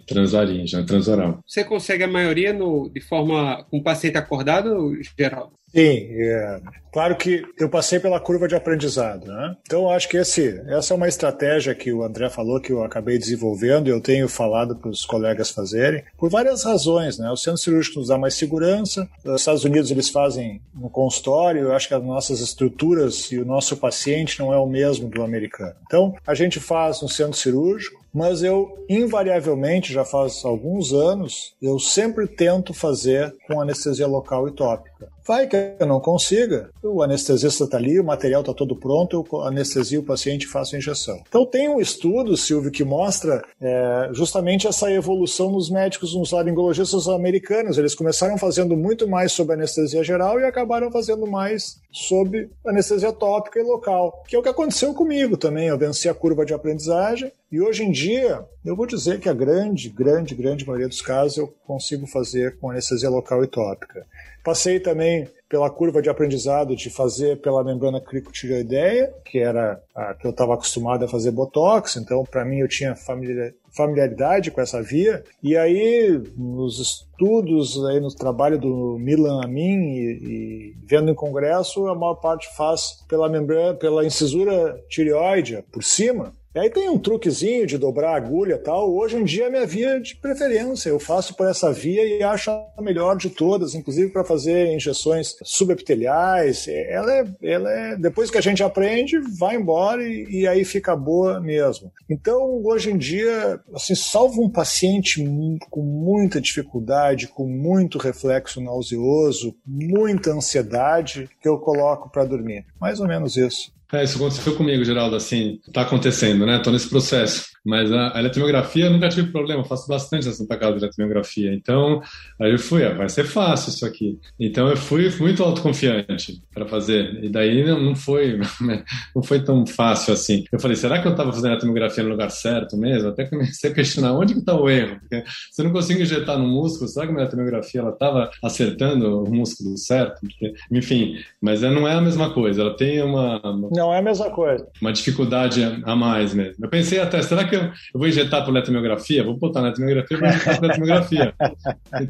transoral. Você consegue a maioria no, de forma com paciente acordado, Geraldo? Sim, é, claro que eu passei pela curva de aprendizado. Né? Então, acho que esse, essa é uma estratégia que o André falou que eu acabei desenvolvendo e eu tenho falado para os colegas fazerem, por várias razões. Né? O centro cirúrgico nos dá mais segurança, os Estados Unidos eles fazem no consultório, eu acho que as nossas estruturas e o nosso paciente não é o mesmo do americano. Então, a gente faz no centro cirúrgico, mas eu invariavelmente, já faz alguns anos, eu sempre tento fazer com anestesia local e tópica. Vai que eu não consiga, o anestesista está ali, o material está todo pronto, eu anestesia o paciente e faço a injeção. Então tem um estudo, Silvio, que mostra é, justamente essa evolução nos médicos, nos laringologistas americanos. Eles começaram fazendo muito mais sobre anestesia geral e acabaram fazendo mais sobre anestesia tópica e local, que é o que aconteceu comigo também. Eu venci a curva de aprendizagem e hoje em dia, eu vou dizer que a grande, grande, grande maioria dos casos eu consigo fazer com anestesia local e tópica. Passei também pela curva de aprendizado de fazer pela membrana cricotireoideia, que era a que eu estava acostumado a fazer botox, então para mim eu tinha familiaridade com essa via. E aí, nos estudos, aí no trabalho do Milan Amin e, e vendo em congresso, a maior parte faz pela membrana, pela incisura tireoide por cima, e aí tem um truquezinho de dobrar a agulha tal. Hoje em dia é minha via de preferência. Eu faço por essa via e acho a melhor de todas, inclusive para fazer injeções subepiteliais. Ela é, ela é, depois que a gente aprende, vai embora e, e aí fica boa mesmo. Então, hoje em dia, assim, salvo um paciente com muita dificuldade, com muito reflexo nauseoso, muita ansiedade, que eu coloco para dormir. Mais ou menos isso. É, isso aconteceu comigo, Geraldo, assim, tá acontecendo, né? Tô nesse processo. Mas a, a eletromiografia nunca tive problema, faço bastante na Santa Casa de eletromiografia. Então, aí eu fui, ah, vai ser fácil isso aqui. Então eu fui muito autoconfiante para fazer. E daí não, não foi não foi tão fácil assim. Eu falei, será que eu estava fazendo eletromiografia no lugar certo mesmo? Até comecei a questionar onde que está o erro. Porque se eu não consigo injetar no músculo, será que a minha eletromiografia ela estava acertando o músculo certo? Porque, enfim, mas não é a mesma coisa. Ela tem uma, uma não é a mesma coisa. Uma dificuldade a mais mesmo. Eu pensei até, será que eu, eu vou injetar por eletromiografia? Vou botar na eletromiografia, vou injetar por eletromiografia.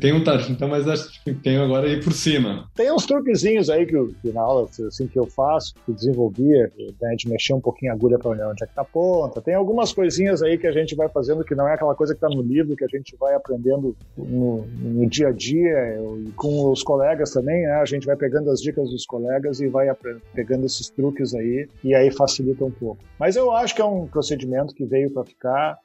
tem um então, mas acho que tenho agora aí por cima. Tem uns truquezinhos aí que, que na aula assim, que eu faço, que eu desenvolvia, né, de mexer um pouquinho a agulha para olhar onde é que tá a ponta. Tem algumas coisinhas aí que a gente vai fazendo que não é aquela coisa que tá no livro, que a gente vai aprendendo no, no dia a dia e com os colegas também, né? A gente vai pegando as dicas dos colegas e vai pegando esses truques aí e aí facilita um pouco. Mas eu acho que é um procedimento que veio para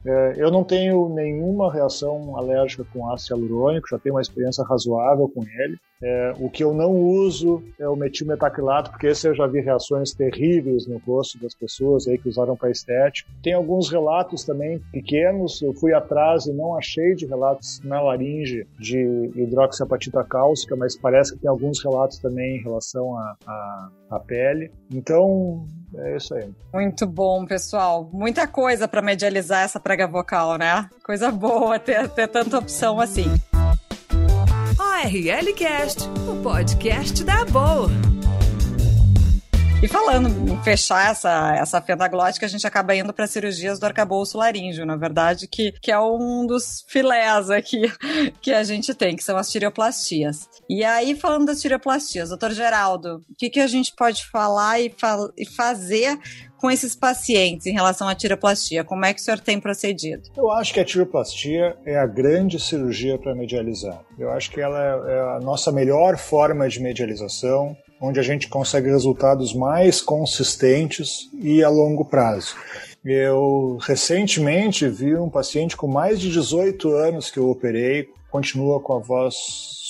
É, eu não tenho nenhuma reação alérgica com ácido hialurônico, já tenho uma experiência razoável com ele. É, o que eu não uso é o metilmetacrilato, porque esse eu já vi reações terríveis no rosto das pessoas aí que usaram para estética. Tem alguns relatos também pequenos, eu fui atrás e não achei de relatos na laringe de hidroxiapatita cálcica, mas parece que tem alguns relatos também em relação à pele. Então, é isso aí. Muito bom, pessoal. Muita coisa para medializar essa prega vocal, né? Coisa boa ter, ter tanta opção assim. ORL Cast, o podcast da boa. E falando fechar essa, essa fenda glótica, a gente acaba indo para cirurgias do arcabouço laríngeo, na verdade, que, que é um dos filés aqui que a gente tem, que são as tireoplastias. E aí, falando das tireoplastias, doutor Geraldo, o que, que a gente pode falar e, fa e fazer com esses pacientes em relação à tiroplastia? Como é que o senhor tem procedido? Eu acho que a tiroplastia é a grande cirurgia para medializar. Eu acho que ela é a nossa melhor forma de medialização, onde a gente consegue resultados mais consistentes e a longo prazo. Eu recentemente vi um paciente com mais de 18 anos que eu operei, continua com a voz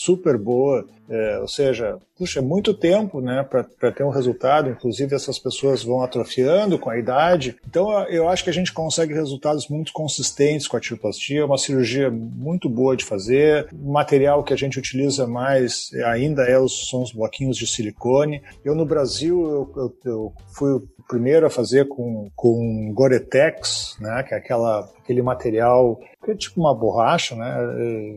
super boa, é, ou seja, puxa, é muito tempo né, para ter um resultado, inclusive essas pessoas vão atrofiando com a idade. Então eu acho que a gente consegue resultados muito consistentes com a tiroplastia, é uma cirurgia muito boa de fazer. O material que a gente utiliza mais ainda é os, são os bloquinhos de silicone. Eu no Brasil eu, eu, eu fui o primeiro a fazer com, com Goretex, né, que é aquela, aquele material que é tipo uma borracha, né?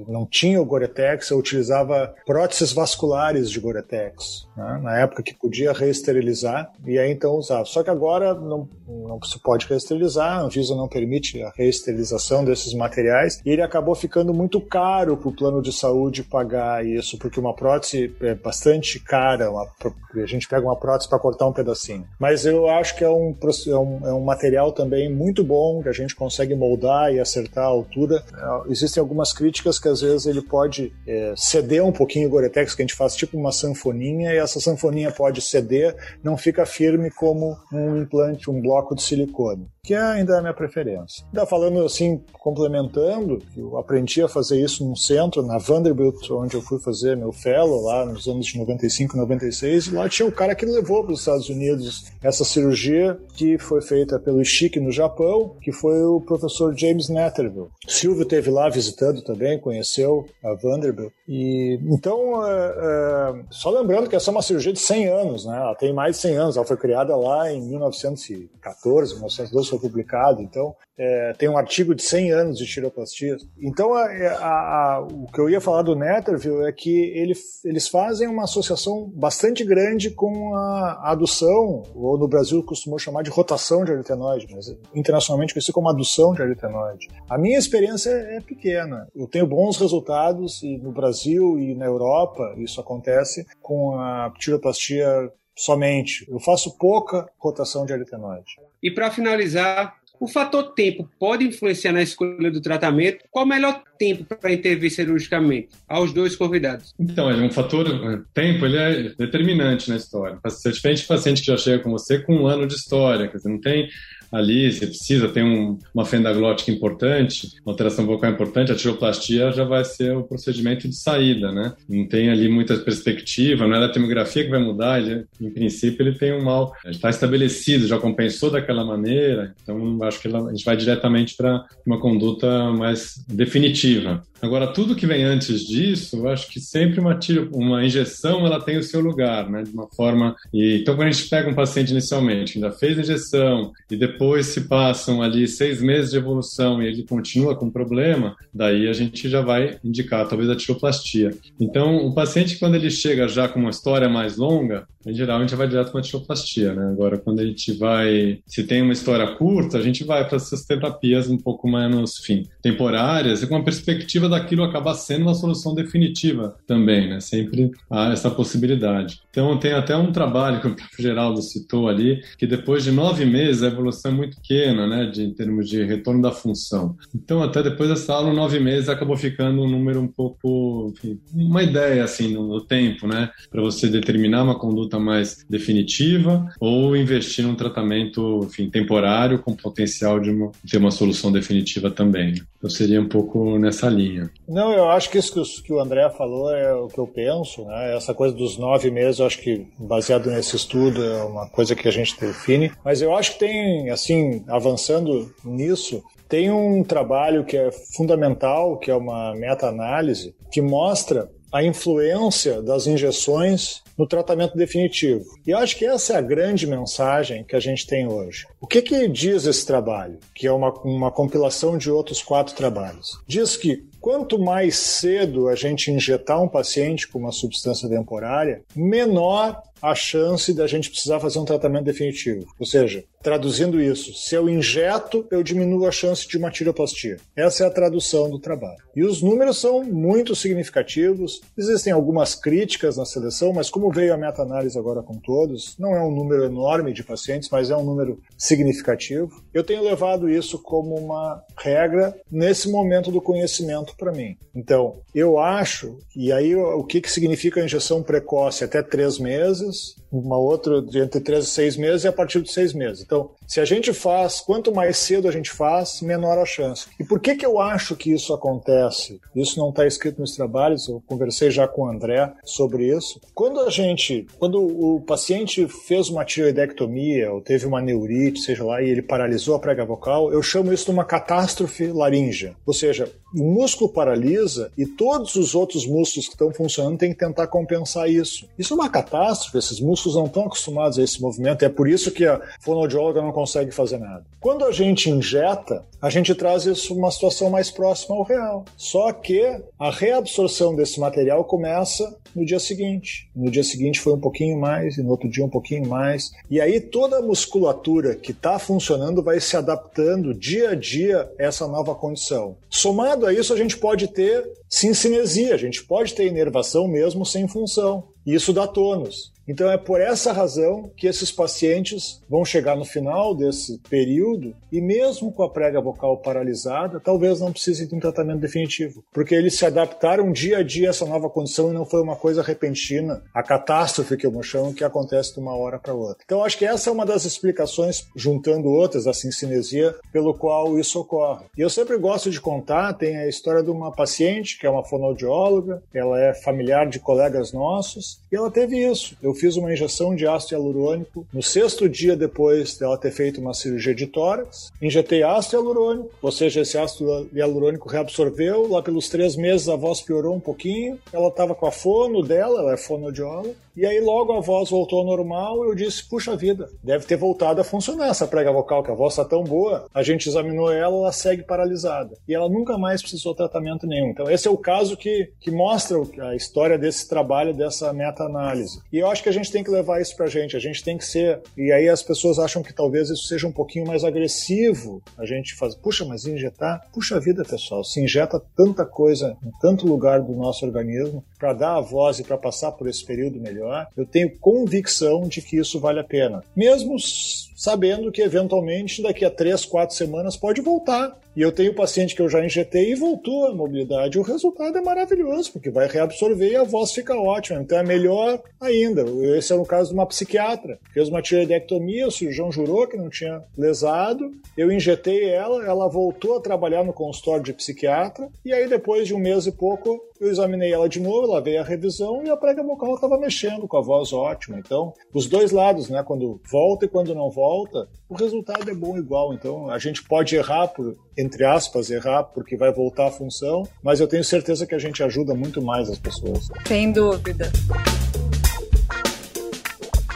Não tinha o Goretex, eu utilizava próteses vasculares de Goretex, né? na época que podia reesterilizar, e aí então usava. Só que agora não, não se pode reesterilizar, a Anvisa não permite a reesterilização desses materiais, e ele acabou ficando muito caro para o plano de saúde pagar isso, porque uma prótese é bastante cara, uma, a gente pega uma prótese para cortar um pedacinho. Mas eu acho que é um, é um, é um material também muito bom, que a gente consegue moldar e acertar a altura. É, existem algumas críticas que às vezes ele pode é, ceder um pouquinho o Goretex, que a gente faz tipo uma sanfoninha, e essa sanfoninha pode ceder, não fica firme como um implante, um bloco de silicone. Que ainda é a minha preferência. Ainda falando assim, complementando, eu aprendi a fazer isso num centro, na Vanderbilt, onde eu fui fazer meu fellow lá nos anos de 95, 96, e lá tinha o cara que levou para os Estados Unidos essa cirurgia que foi feita pelo Chique no Japão, que foi o professor James Netterville. Silvio teve lá visitando também, conheceu a Vanderbilt. E então, é, é, só lembrando que essa é uma cirurgia de 100 anos, né? Ela tem mais de 100 anos. Ela foi criada lá em 1914, 1912 foi publicado. Então, é, tem um artigo de 100 anos de tiroplastia. Então, a, a, a, o que eu ia falar do Netterville é que ele, eles fazem uma associação bastante grande com a adução, ou no Brasil costumou chamar de rotação de aritenoide, mas internacionalmente conhecido como adução de aritenoide. A minha experiência é pequena. Eu tenho bons resultados e no Brasil e na Europa isso acontece com a tiroplastia somente. Eu faço pouca rotação de aritenoide. E para finalizar, o fator tempo pode influenciar na escolha do tratamento? Qual o melhor tempo para intervir cirurgicamente? Aos dois convidados. Então, é um fator é, tempo, ele é determinante na história. É diferente do paciente que já chega com você com um ano de história, quer dizer, não tem ali, você precisa ter um, uma fenda glótica importante, uma alteração vocal importante, a tiroplastia já vai ser o procedimento de saída, né? Não tem ali muita perspectiva, não é a tomografia que vai mudar, ele, em princípio ele tem um mal, está estabelecido, já compensou daquela maneira, então acho que a gente vai diretamente para uma conduta mais definitiva. Agora, tudo que vem antes disso, eu acho que sempre uma, uma injeção ela tem o seu lugar, né? De uma forma. E, então, quando a gente pega um paciente inicialmente, ainda fez a injeção e depois se passam ali seis meses de evolução e ele continua com problema, daí a gente já vai indicar talvez a tiroplastia. Então, o paciente, quando ele chega já com uma história mais longa, em geral a gente vai direto para a tiroplastia, né? Agora, quando a gente vai. Se tem uma história curta, a gente vai para essas terapias um pouco menos, enfim, temporárias e com uma perspectiva daquilo acabar sendo uma solução definitiva também, né? Sempre há essa possibilidade. Então, tem até um trabalho que o próprio Geraldo citou ali, que depois de nove meses a evolução é muito pequena, né? De, em termos de retorno da função. Então, até depois dessa aula, nove meses acabou ficando um número um pouco, enfim, uma ideia, assim, no, tempo, né? Para você determinar uma conduta mais definitiva ou investir num tratamento, enfim, temporário com potencial de uma, ter uma solução definitiva também. Então, seria um pouco nessa linha. Não, eu acho que isso que o, que o André falou é o que eu penso, né? Essa coisa dos nove meses, eu acho que baseado nesse estudo é uma coisa que a gente define. Mas eu acho que tem, assim, avançando nisso, tem um trabalho que é fundamental, que é uma meta-análise, que mostra a influência das injeções no tratamento definitivo. E eu acho que essa é a grande mensagem que a gente tem hoje. O que, que diz esse trabalho, que é uma, uma compilação de outros quatro trabalhos? Diz que Quanto mais cedo a gente injetar um paciente com uma substância temporária, menor a chance da gente precisar fazer um tratamento definitivo. Ou seja, traduzindo isso, se eu injeto, eu diminuo a chance de uma tireoplastia. Essa é a tradução do trabalho. E os números são muito significativos. Existem algumas críticas na seleção, mas como veio a meta-análise agora com todos, não é um número enorme de pacientes, mas é um número significativo. Eu tenho levado isso como uma regra nesse momento do conhecimento para mim. Então, eu acho, e aí o que, que significa a injeção precoce? Até três meses, uma outra de entre três e seis meses e a partir de seis meses. Então, se a gente faz, quanto mais cedo a gente faz, menor a chance. E por que, que eu acho que isso acontece? Isso não está escrito nos trabalhos, eu conversei já com o André sobre isso. Quando a gente, quando o paciente fez uma tiroidectomia ou teve uma neurite, seja lá, e ele paralisou a prega vocal, eu chamo isso de uma catástrofe laríngea. Ou seja, o músculo paralisa e todos os outros músculos que estão funcionando têm que tentar compensar isso. Isso é uma catástrofe, esses músculos não estão acostumados a esse movimento, é por isso que a fonoaudióloga não consegue fazer nada. Quando a gente injeta, a gente traz isso uma situação mais próxima ao real. Só que a reabsorção desse material começa no dia seguinte. No dia seguinte foi um pouquinho mais, e no outro dia um pouquinho mais. E aí toda a musculatura que está funcionando vai se adaptando dia a dia a essa nova condição. Somado a isso, a gente pode ter sincinesia, a gente pode ter inervação mesmo sem função. Isso dá tônus. Então é por essa razão que esses pacientes vão chegar no final desse período e mesmo com a prega vocal paralisada, talvez não precisem de um tratamento definitivo, porque eles se adaptaram dia a dia a essa nova condição e não foi uma coisa repentina, a catástrofe que eu chamo que acontece de uma hora para outra. Então acho que essa é uma das explicações, juntando outras, da sincinesia, pelo qual isso ocorre. E eu sempre gosto de contar, tem a história de uma paciente que é uma fonoaudióloga, ela é familiar de colegas nossos, e ela teve isso. Eu fiz uma injeção de ácido hialurônico. No sexto dia depois dela ter feito uma cirurgia de tórax, injetei ácido hialurônico, ou seja, esse ácido hialurônico reabsorveu, lá pelos três meses a voz piorou um pouquinho, ela estava com a fono dela, ela é fonoaudióloga, e aí logo a voz voltou ao normal, eu disse, puxa vida, deve ter voltado a funcionar essa prega vocal, que a voz está tão boa, a gente examinou ela, ela segue paralisada. E ela nunca mais precisou tratamento nenhum. Então esse é o caso que, que mostra a história desse trabalho, dessa meta-análise. E eu acho que a gente tem que levar isso pra gente, a gente tem que ser, e aí as pessoas acham que talvez isso seja um pouquinho mais agressivo, a gente faz, puxa, mas injetar, puxa vida pessoal, se injeta tanta coisa em tanto lugar do nosso organismo para dar a voz e para passar por esse período melhor, eu tenho convicção de que isso vale a pena. Mesmo sabendo que eventualmente daqui a três, quatro semanas pode voltar. E eu tenho paciente que eu já injetei e voltou a mobilidade. O resultado é maravilhoso, porque vai reabsorver e a voz fica ótima. Então é melhor ainda. Esse é no caso de uma psiquiatra. Fez uma tireoidectomia, o cirurgião jurou que não tinha lesado. Eu injetei ela, ela voltou a trabalhar no consultório de psiquiatra. E aí, depois de um mês e pouco, eu examinei ela de novo, ela veio a revisão e a prega vocal estava mexendo com a voz ótima. Então, os dois lados, né? Quando volta e quando não volta, o resultado é bom igual. Então a gente pode errar por, entre aspas, errar porque vai voltar a função, mas eu tenho certeza que a gente ajuda muito mais as pessoas. Sem dúvida.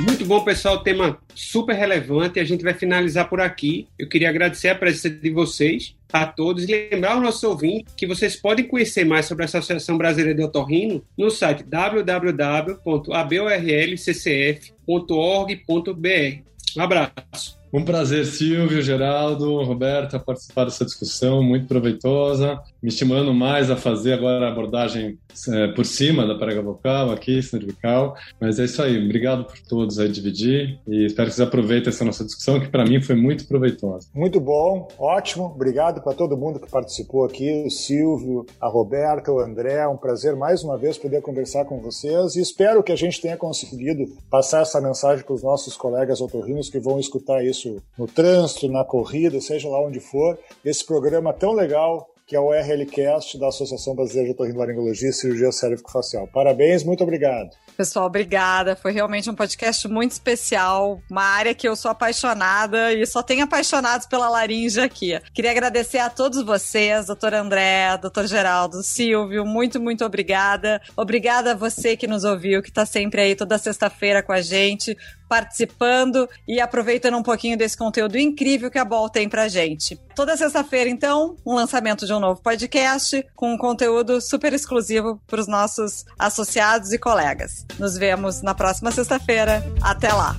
Muito bom, pessoal. Tema super relevante. A gente vai finalizar por aqui. Eu queria agradecer a presença de vocês, a todos, e lembrar aos nossos ouvintes que vocês podem conhecer mais sobre a Associação Brasileira de Otorrino no site www.aborlccf.org.br. Um abraço. Um prazer, Silvio, Geraldo, Roberta, participar dessa discussão muito proveitosa, me estimulando mais a fazer agora a abordagem é, por cima da prega vocal, aqui, cervical. Mas é isso aí, obrigado por todos aí dividir e espero que vocês aproveitem essa nossa discussão, que para mim foi muito proveitosa. Muito bom, ótimo, obrigado para todo mundo que participou aqui, o Silvio, a Roberta, o André, um prazer mais uma vez poder conversar com vocês e espero que a gente tenha conseguido passar essa mensagem para os nossos colegas otorrinos que vão escutar isso no trânsito, na corrida, seja lá onde for, esse programa tão legal que é o RLCast da Associação Brasileira de Otorrinolaringologia e Cirurgia Cérvico-Facial. Parabéns, muito obrigado. Pessoal, obrigada. Foi realmente um podcast muito especial, uma área que eu sou apaixonada e só tenho apaixonados pela laringe aqui. Queria agradecer a todos vocês, doutor André, doutor Geraldo, Silvio, muito, muito obrigada. Obrigada a você que nos ouviu, que está sempre aí toda sexta-feira com a gente participando e aproveitando um pouquinho desse conteúdo incrível que a Bol tem pra gente. Toda sexta-feira, então, um lançamento de um novo podcast com um conteúdo super exclusivo para os nossos associados e colegas. Nos vemos na próxima sexta-feira. Até lá!